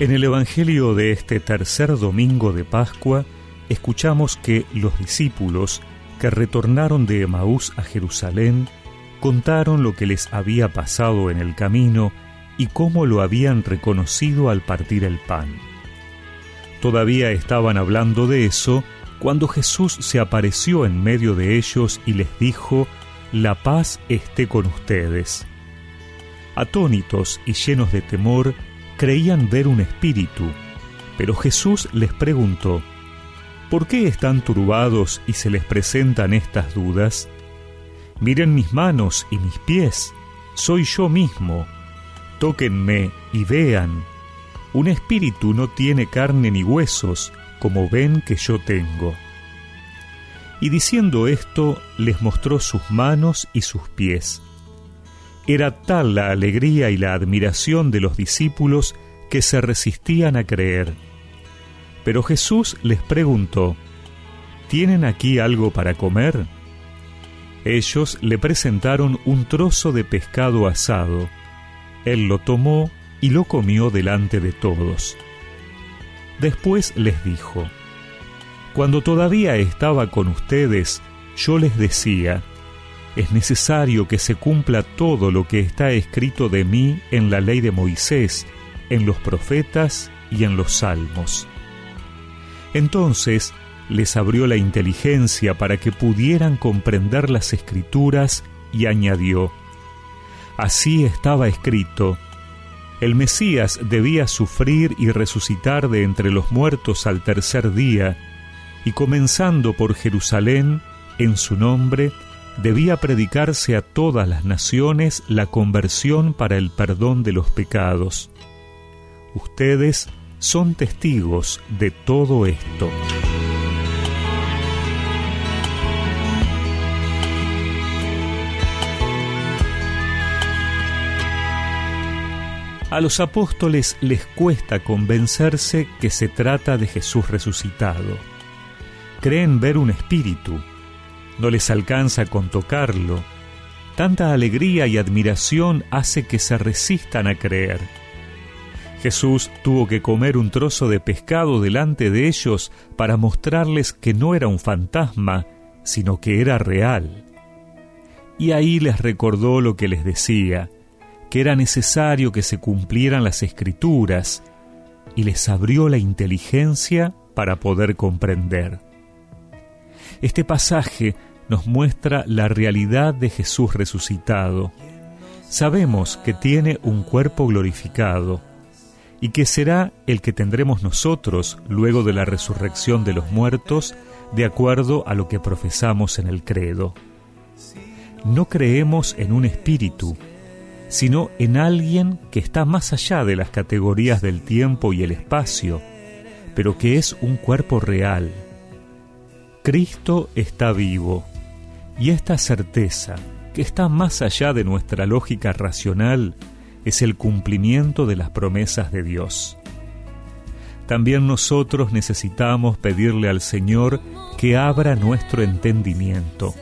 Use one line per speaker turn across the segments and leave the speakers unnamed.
En el Evangelio de este tercer domingo de Pascua, escuchamos que los discípulos que retornaron de Emaús a Jerusalén contaron lo que les había pasado en el camino y cómo lo habían reconocido al partir el pan. Todavía estaban hablando de eso cuando Jesús se apareció en medio de ellos y les dijo, La paz esté con ustedes. Atónitos y llenos de temor, creían ver un espíritu, pero Jesús les preguntó, ¿por qué están turbados y se les presentan estas dudas? Miren mis manos y mis pies, soy yo mismo. Tóquenme y vean. Un espíritu no tiene carne ni huesos, como ven que yo tengo. Y diciendo esto, les mostró sus manos y sus pies. Era tal la alegría y la admiración de los discípulos que se resistían a creer. Pero Jesús les preguntó, ¿Tienen aquí algo para comer? Ellos le presentaron un trozo de pescado asado. Él lo tomó y lo comió delante de todos. Después les dijo, Cuando todavía estaba con ustedes, yo les decía, es necesario que se cumpla todo lo que está escrito de mí en la ley de Moisés, en los profetas y en los salmos. Entonces les abrió la inteligencia para que pudieran comprender las escrituras y añadió, Así estaba escrito, el Mesías debía sufrir y resucitar de entre los muertos al tercer día, y comenzando por Jerusalén, en su nombre, debía predicarse a todas las naciones la conversión para el perdón de los pecados. Ustedes son testigos de todo esto. A los apóstoles les cuesta convencerse que se trata de Jesús resucitado. Creen ver un espíritu, no les alcanza con tocarlo. Tanta alegría y admiración hace que se resistan a creer. Jesús tuvo que comer un trozo de pescado delante de ellos para mostrarles que no era un fantasma, sino que era real. Y ahí les recordó lo que les decía, que era necesario que se cumplieran las escrituras, y les abrió la inteligencia para poder comprender. Este pasaje nos muestra la realidad de Jesús resucitado. Sabemos que tiene un cuerpo glorificado y que será el que tendremos nosotros luego de la resurrección de los muertos, de acuerdo a lo que profesamos en el credo. No creemos en un espíritu, sino en alguien que está más allá de las categorías del tiempo y el espacio, pero que es un cuerpo real. Cristo está vivo y esta certeza, que está más allá de nuestra lógica racional, es el cumplimiento de las promesas de Dios. También nosotros necesitamos pedirle al Señor que abra nuestro entendimiento,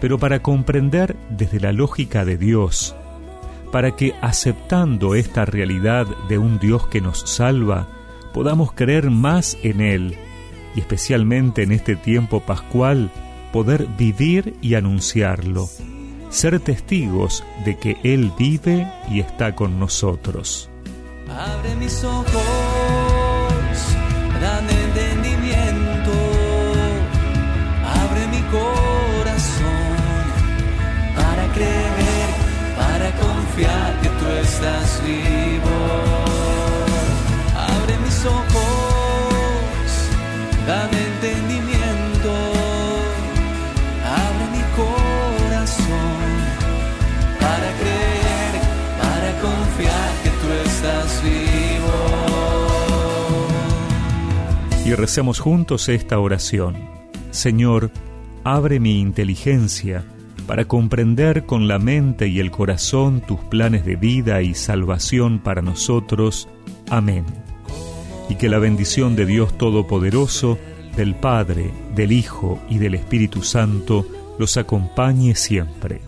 pero para comprender desde la lógica de Dios, para que aceptando esta realidad de un Dios que nos salva, podamos creer más en Él, y especialmente en este tiempo pascual, poder vivir y anunciarlo, ser testigos de que Él vive y está con nosotros.
Abre mis ojos, dame entendimiento,
y recemos juntos esta oración. Señor, abre mi inteligencia para comprender con la mente y el corazón tus planes de vida y salvación para nosotros. Amén. Y que la bendición de Dios Todopoderoso, del Padre, del Hijo y del Espíritu Santo los acompañe siempre.